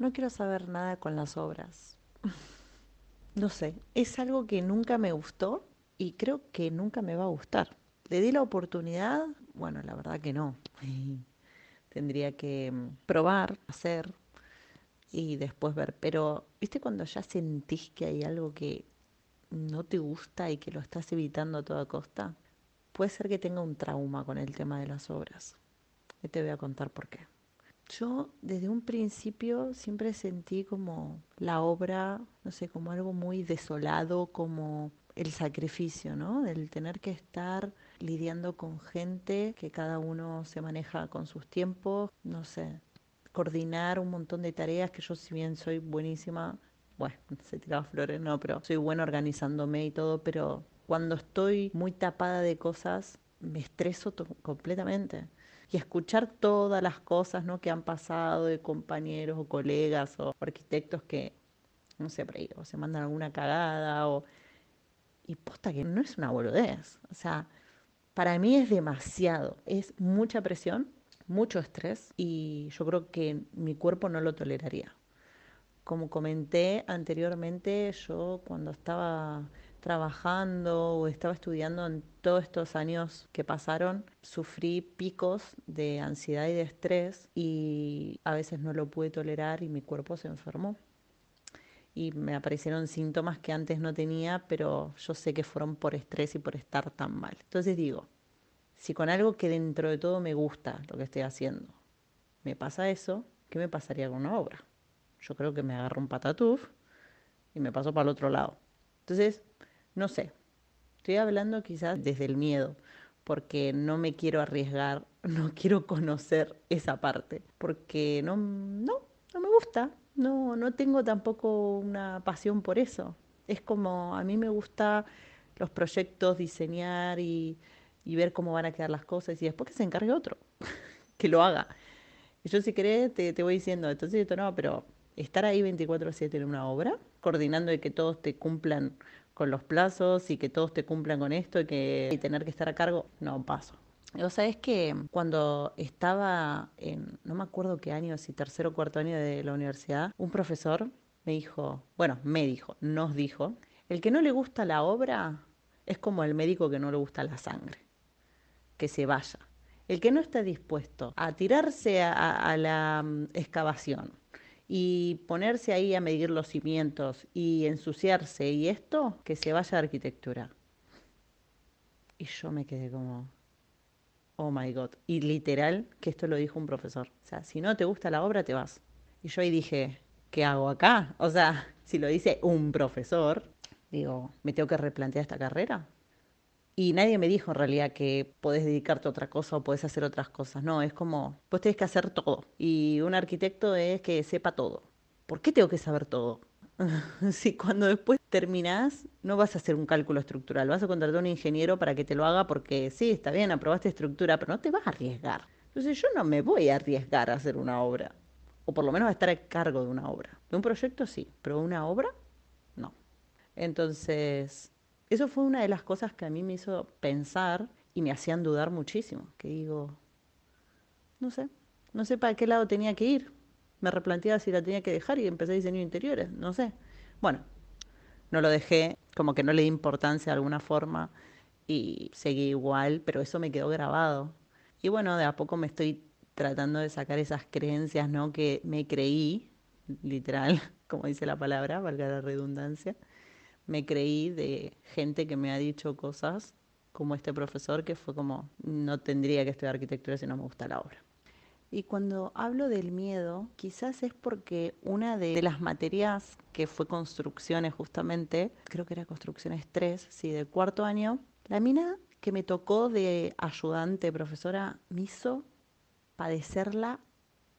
No quiero saber nada con las obras. No sé, es algo que nunca me gustó y creo que nunca me va a gustar. ¿Le di la oportunidad? Bueno, la verdad que no. Tendría que mm, probar, hacer y después ver. Pero, ¿viste cuando ya sentís que hay algo que no te gusta y que lo estás evitando a toda costa? Puede ser que tenga un trauma con el tema de las obras. Y te voy a contar por qué. Yo desde un principio siempre sentí como la obra, no sé, como algo muy desolado, como el sacrificio, ¿no? Del tener que estar lidiando con gente que cada uno se maneja con sus tiempos, no sé, coordinar un montón de tareas que yo si bien soy buenísima, bueno, se tiraba flores, no, pero soy buena organizándome y todo, pero cuando estoy muy tapada de cosas, me estreso completamente y escuchar todas las cosas ¿no? que han pasado de compañeros o colegas o arquitectos que, no sé, o se mandan alguna cagada o... Y posta que no es una boludez. O sea, para mí es demasiado. Es mucha presión, mucho estrés y yo creo que mi cuerpo no lo toleraría. Como comenté anteriormente, yo cuando estaba trabajando o estaba estudiando en todos estos años que pasaron, sufrí picos de ansiedad y de estrés y a veces no lo pude tolerar y mi cuerpo se enfermó. Y me aparecieron síntomas que antes no tenía, pero yo sé que fueron por estrés y por estar tan mal. Entonces digo, si con algo que dentro de todo me gusta lo que estoy haciendo, me pasa eso, ¿qué me pasaría con una obra? Yo creo que me agarro un patatúf y me paso para el otro lado. Entonces, no sé, estoy hablando quizás desde el miedo, porque no me quiero arriesgar, no quiero conocer esa parte, porque no, no, no me gusta, no, no tengo tampoco una pasión por eso. Es como, a mí me gusta los proyectos, diseñar y, ver cómo van a quedar las cosas y después que se encargue otro, que lo haga. Y yo si querés te, te voy diciendo, entonces esto no, pero estar ahí 24/7 en una obra, coordinando de que todos te cumplan con los plazos y que todos te cumplan con esto y que tener que estar a cargo, no paso. O sea, es que cuando estaba en, no me acuerdo qué año, si tercero o cuarto año de la universidad, un profesor me dijo, bueno, me dijo, nos dijo, el que no le gusta la obra es como el médico que no le gusta la sangre, que se vaya. El que no está dispuesto a tirarse a la mm, excavación, y ponerse ahí a medir los cimientos y ensuciarse y esto, que se vaya a arquitectura. Y yo me quedé como, oh my god. Y literal, que esto lo dijo un profesor. O sea, si no te gusta la obra, te vas. Y yo ahí dije, ¿qué hago acá? O sea, si lo dice un profesor, digo, ¿me tengo que replantear esta carrera? Y nadie me dijo en realidad que podés dedicarte a otra cosa o podés hacer otras cosas. No, es como, vos tenés que hacer todo. Y un arquitecto es que sepa todo. ¿Por qué tengo que saber todo? si cuando después terminás no vas a hacer un cálculo estructural, vas a contratar a un ingeniero para que te lo haga porque sí, está bien, aprobaste estructura, pero no te vas a arriesgar. Entonces yo no me voy a arriesgar a hacer una obra, o por lo menos a estar a cargo de una obra. De un proyecto sí, pero una obra no. Entonces, eso fue una de las cosas que a mí me hizo pensar y me hacían dudar muchísimo, que digo, no sé, no sé para qué lado tenía que ir. Me replanteaba si la tenía que dejar y empecé a diseñar interiores, no sé. Bueno, no lo dejé, como que no le di importancia de alguna forma y seguí igual, pero eso me quedó grabado. Y bueno, de a poco me estoy tratando de sacar esas creencias, ¿no? Que me creí, literal, como dice la palabra, valga la redundancia, me creí de gente que me ha dicho cosas como este profesor que fue como, no tendría que estudiar arquitectura si no me gusta la obra. Y cuando hablo del miedo, quizás es porque una de las materias que fue construcciones justamente, creo que era construcciones 3, sí, del cuarto año, la mina que me tocó de ayudante profesora me hizo padecerla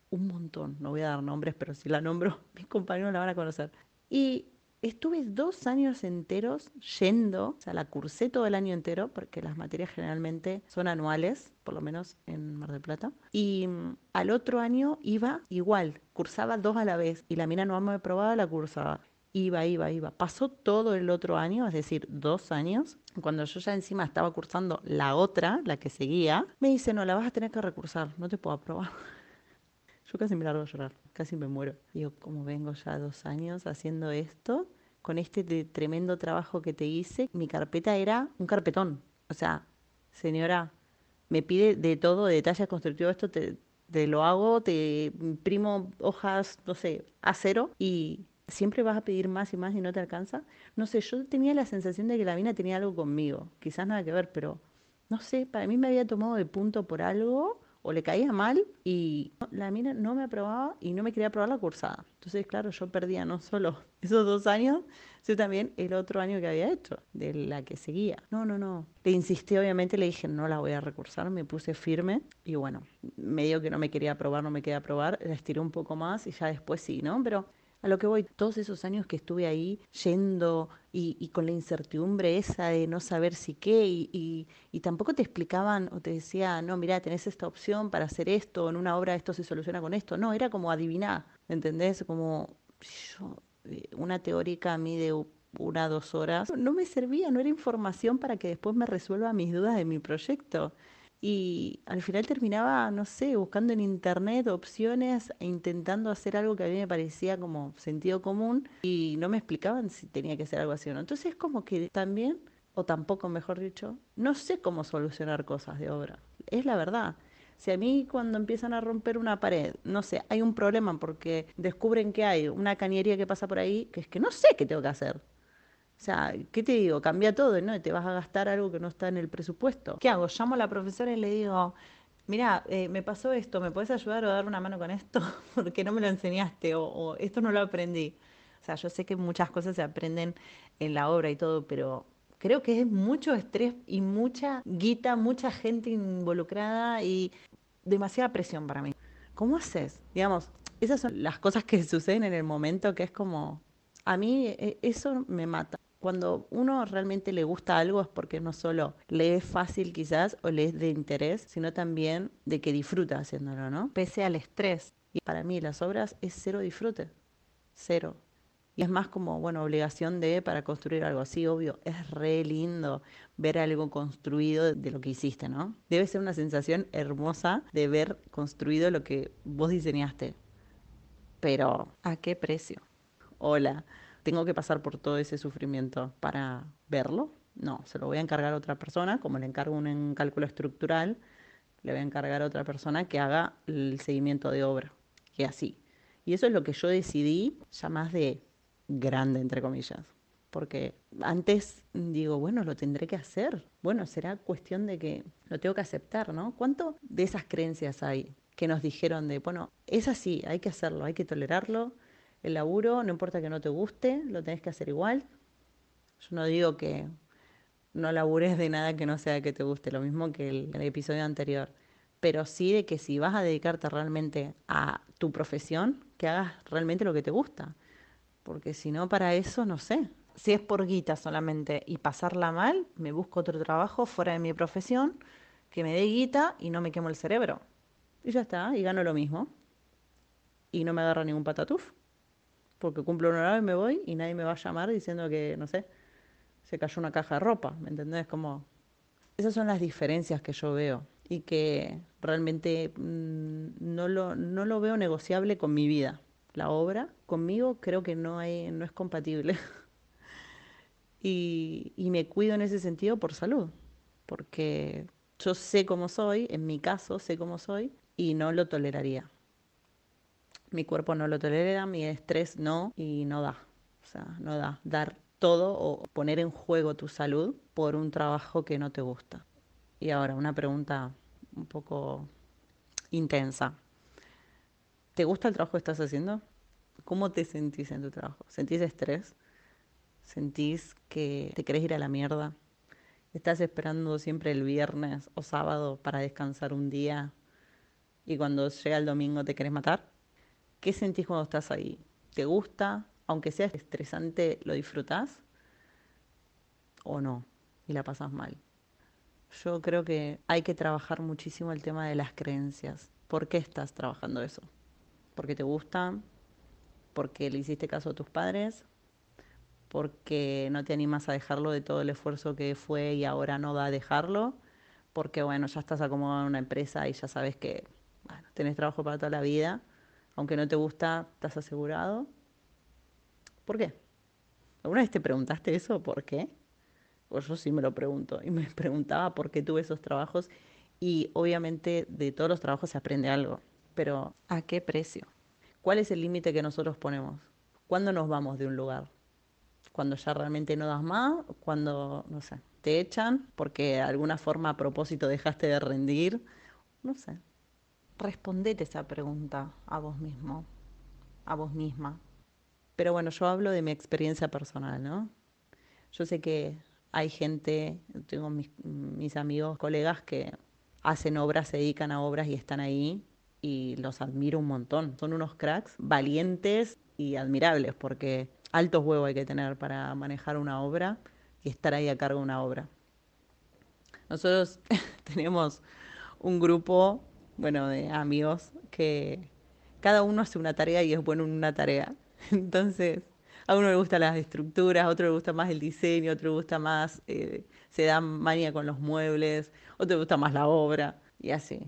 un montón. No voy a dar nombres, pero si la nombro, mis compañeros la van a conocer. Y Estuve dos años enteros yendo, o sea, la cursé todo el año entero, porque las materias generalmente son anuales, por lo menos en Mar del Plata. Y mm, al otro año iba igual, cursaba dos a la vez, y la mina no me probaba, la cursaba. Iba, iba, iba. Pasó todo el otro año, es decir, dos años. Cuando yo ya encima estaba cursando la otra, la que seguía, me dice, no, la vas a tener que recursar, no te puedo aprobar. Yo casi me largo a llorar, casi me muero. Digo, como vengo ya dos años haciendo esto, con este tremendo trabajo que te hice, mi carpeta era un carpetón. O sea, señora, me pide de todo, de detalles constructivos, esto te, te lo hago, te imprimo hojas, no sé, a cero y siempre vas a pedir más y más y no te alcanza. No sé, yo tenía la sensación de que la mina tenía algo conmigo, quizás nada que ver, pero no sé, para mí me había tomado de punto por algo o le caía mal y la mina no me aprobaba y no me quería aprobar la cursada. Entonces, claro, yo perdía no solo esos dos años, sino también el otro año que había hecho, de la que seguía. No, no, no. Le insistí, obviamente, le dije, no la voy a recursar, me puse firme y bueno, medio que no me quería aprobar, no me quería aprobar, la estiré un poco más y ya después sí, ¿no? Pero a lo que voy, todos esos años que estuve ahí yendo y, con la incertidumbre esa de no saber si qué, y, y, tampoco te explicaban o te decía, no, mira, tenés esta opción para hacer esto, en una obra esto se soluciona con esto. No, era como adivinar, ¿entendés? Como yo, eh, una teórica a mí de una, dos horas, no me servía, no era información para que después me resuelva mis dudas de mi proyecto. Y al final terminaba, no sé, buscando en internet opciones e intentando hacer algo que a mí me parecía como sentido común y no me explicaban si tenía que ser algo así o no. Entonces es como que también, o tampoco mejor dicho, no sé cómo solucionar cosas de obra. Es la verdad. Si a mí cuando empiezan a romper una pared, no sé, hay un problema porque descubren que hay una cañería que pasa por ahí, que es que no sé qué tengo que hacer. O sea, ¿qué te digo? Cambia todo, ¿no? Te vas a gastar algo que no está en el presupuesto. ¿Qué hago? Llamo a la profesora y le digo, mira, eh, me pasó esto, ¿me puedes ayudar o dar una mano con esto? Porque no me lo enseñaste o, esto no lo aprendí. O sea, yo sé que muchas cosas se aprenden en la obra y todo, pero creo que es mucho estrés y mucha guita, mucha gente involucrada y demasiada presión para mí. ¿Cómo haces? Digamos, esas son las cosas que suceden en el momento que es como, a mí eh, eso me mata cuando uno realmente le gusta algo es porque no solo le es fácil quizás o le es de interés, sino también de que disfruta haciéndolo, ¿no? Pese al estrés. Y para mí las obras es cero disfrute, cero. Y es más como, bueno, obligación de para construir algo así, obvio. Es re lindo ver algo construido de lo que hiciste, ¿no? Debe ser una sensación hermosa de ver construido lo que vos diseñaste. Pero, ¿a qué precio? Hola tengo que pasar por todo ese sufrimiento para verlo. No, se lo voy a encargar a otra persona, como le encargo un cálculo estructural, le voy a encargar a otra persona que haga el seguimiento de obra, y así. Y eso es lo que yo decidí, ya más de grande, entre comillas. Porque antes digo, bueno, lo tendré que hacer. Bueno, será cuestión de que lo tengo que aceptar, ¿no? ¿Cuánto de esas creencias hay que nos dijeron de, bueno, es así, hay que hacerlo, hay que tolerarlo, el laburo, no importa que no te guste, lo tenés que hacer igual. Yo no digo que no labures de nada que no sea que te guste, lo mismo que el, episodio anterior, pero sí de que si vas a dedicarte realmente a tu profesión, que hagas realmente lo que te gusta, porque si no, para eso, no sé. Si es por guita solamente y pasarla mal, me busco otro trabajo fuera de mi profesión que me dé guita y no me quemo el cerebro. Y ya está, y gano lo mismo. Y no me agarra ningún patatuf porque cumplo un horario y me voy y nadie me va a llamar diciendo que, no sé, se cayó una caja de ropa, ¿me entendés? Como... Esas son las diferencias que yo veo y que realmente mm, no, lo, no lo veo negociable con mi vida. La obra conmigo creo que no, hay, no es compatible. y, y me cuido en ese sentido por salud, porque yo sé cómo soy, en mi caso sé cómo soy y no lo toleraría mi cuerpo no lo tolera, mi estrés no, y no da. O sea, no da. Dar todo o poner en juego tu salud por un trabajo que no te gusta. Y ahora, una pregunta un poco intensa. ¿Te gusta el trabajo que estás haciendo? ¿Cómo te sentís en tu trabajo? ¿Sentís estrés? ¿Sentís que te querés ir a la mierda? ¿Estás esperando siempre el viernes o sábado para descansar un día y cuando llega el domingo te querés matar? ¿Qué sentís cuando estás ahí? ¿Te gusta? Aunque sea estresante, ¿lo disfrutás? ¿O no? Y la pasas mal. Yo creo que hay que trabajar muchísimo el tema de las creencias. ¿Por qué estás trabajando eso? ¿Porque te gusta? ¿Porque le hiciste caso a tus padres? ¿Porque no te animas a dejarlo de todo el esfuerzo que fue y ahora no da a dejarlo? Porque, bueno, ya estás acomodado en una empresa y ya sabes que, bueno, tenés trabajo para toda la vida aunque no te gusta, estás asegurado. ¿Por qué? ¿Alguna vez te preguntaste eso? ¿Por qué? Pues yo sí me lo pregunto y me preguntaba por qué tuve esos trabajos y obviamente de todos los trabajos se aprende algo, pero ¿a qué precio? ¿Cuál es el límite que nosotros ponemos? ¿Cuándo nos vamos de un lugar? ¿Cuando ya realmente no das más? ¿Cuando, no sé, te echan porque de alguna forma a propósito dejaste de rendir? No sé. Respondete esa pregunta a vos mismo, a vos misma. Pero bueno, yo hablo de mi experiencia personal, ¿no? Yo sé que hay gente, tengo mis, mis amigos, colegas que hacen obras, se dedican a obras y están ahí y los admiro un montón. Son unos cracks valientes y admirables porque altos huevos hay que tener para manejar una obra y estar ahí a cargo de una obra. Nosotros tenemos un grupo, bueno, de amigos que cada uno hace una tarea y es bueno en una tarea. Entonces, a uno le gustan las estructuras, a otro le gusta más el diseño, a otro le gusta más, eh, se da manía con los muebles, a otro le gusta más la obra y así.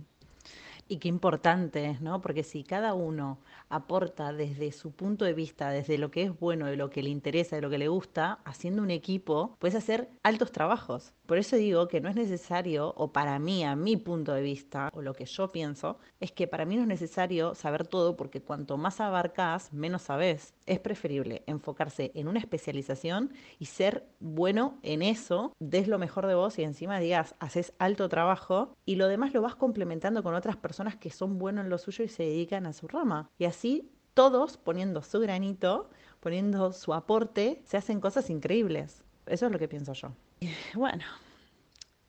Y qué importante ¿no? Porque si cada uno aporta desde su punto de vista, desde lo que es bueno, de lo que le interesa, de lo que le gusta, haciendo un equipo, puedes hacer altos trabajos. Por eso digo que no es necesario, o para mí, a mi punto de vista, o lo que yo pienso, es que para mí no es necesario saber todo porque cuanto más abarcas, menos sabes. Es preferible enfocarse en una especialización y ser bueno en eso, des lo mejor de vos y encima digas, haces alto trabajo y lo demás lo vas complementando con otras personas que son buenos en lo suyo y se dedican a su rama. Y así todos poniendo su granito, poniendo su aporte, se hacen cosas increíbles. Eso es lo que pienso yo. bueno,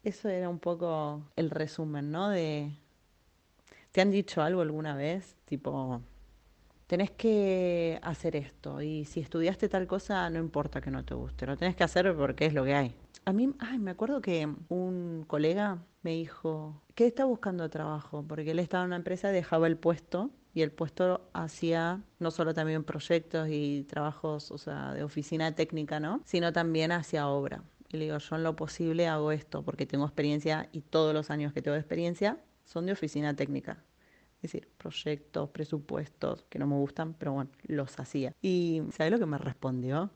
eso era un poco el resumen, ¿no? De... ¿Te han dicho algo alguna vez? Tipo, tenés que hacer esto y si estudiaste tal cosa no importa que no te guste, lo tenés que hacer porque es lo que hay. A mí, ay, me acuerdo que un colega me dijo que está buscando trabajo porque él estaba en una empresa, dejaba el puesto y el puesto hacía no solo también proyectos y trabajos, o sea, de oficina técnica, ¿no? Sino también hacía obra. Y le digo, yo en lo posible hago esto porque tengo experiencia y todos los años que tengo experiencia son de oficina técnica. Es decir, proyectos, presupuestos que no me gustan, pero bueno, los hacía. Y ¿sabes lo que me respondió?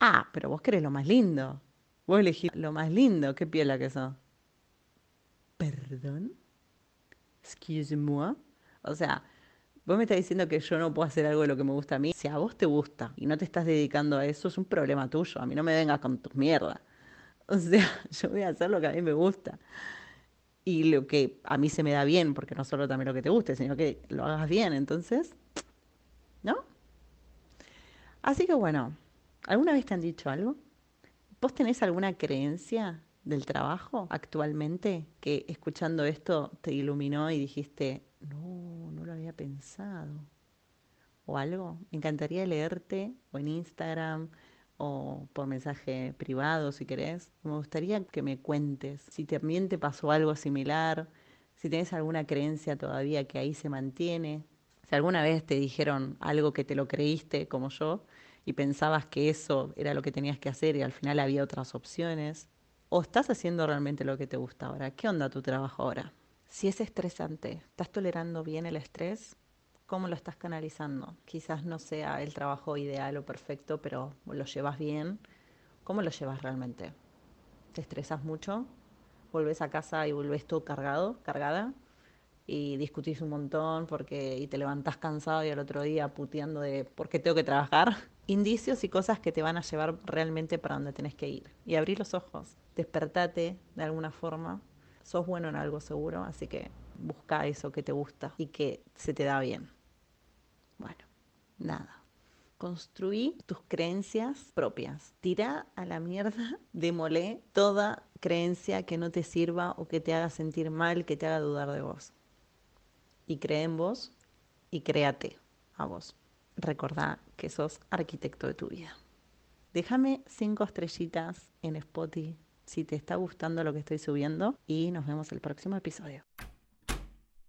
Ah, pero vos querés lo más lindo. Vos elegís lo más lindo. Qué piela que sos. ¿Perdón? Excuse-moi. O sea, Vos me estás diciendo que yo no puedo hacer algo de lo que me gusta a mí. Si a vos te gusta y no te estás dedicando a eso, es un problema tuyo. A mí no me vengas con tus mierdas. O sea, yo voy a hacer lo que a mí me gusta. Y lo que a mí se me da bien, porque no solo también lo que te guste, sino que lo hagas bien. Entonces, ¿no? Así que bueno, ¿alguna vez te han dicho algo? ¿Vos tenés alguna creencia del trabajo actualmente que escuchando esto te iluminó y dijiste, no, no lo había pensado. O algo. Me encantaría leerte o en Instagram o por mensaje privado si querés. Me gustaría que me cuentes si también te pasó algo similar, si tienes alguna creencia todavía que ahí se mantiene, si alguna vez te dijeron algo que te lo creíste como yo y pensabas que eso era lo que tenías que hacer y al final había otras opciones. ¿O estás haciendo realmente lo que te gusta ahora? ¿Qué onda tu trabajo ahora? Si es estresante, ¿estás tolerando bien el estrés? ¿Cómo lo estás canalizando? Quizás no sea el trabajo ideal o perfecto, pero lo llevas bien. ¿Cómo lo llevas realmente? ¿Te estresas mucho? ¿Volves a casa y volvés todo cargado, cargada? Y discutís un montón porque y te levantás cansado y al otro día puteando de por qué tengo que trabajar. Indicios y cosas que te van a llevar realmente para donde tenés que ir. Y abrir los ojos, despertate de alguna forma sos bueno en algo seguro, así que busca eso que te gusta y que se te da bien. Bueno, nada. Construí tus creencias propias. Tira a la mierda, demolé toda creencia que no te sirva o que te haga sentir mal, que te haga dudar de vos. Y cree en vos y créate a vos. Recordá que sos arquitecto de tu vida. Déjame cinco estrellitas en Spotify si te está gustando lo que estoy subiendo y nos vemos el próximo episodio.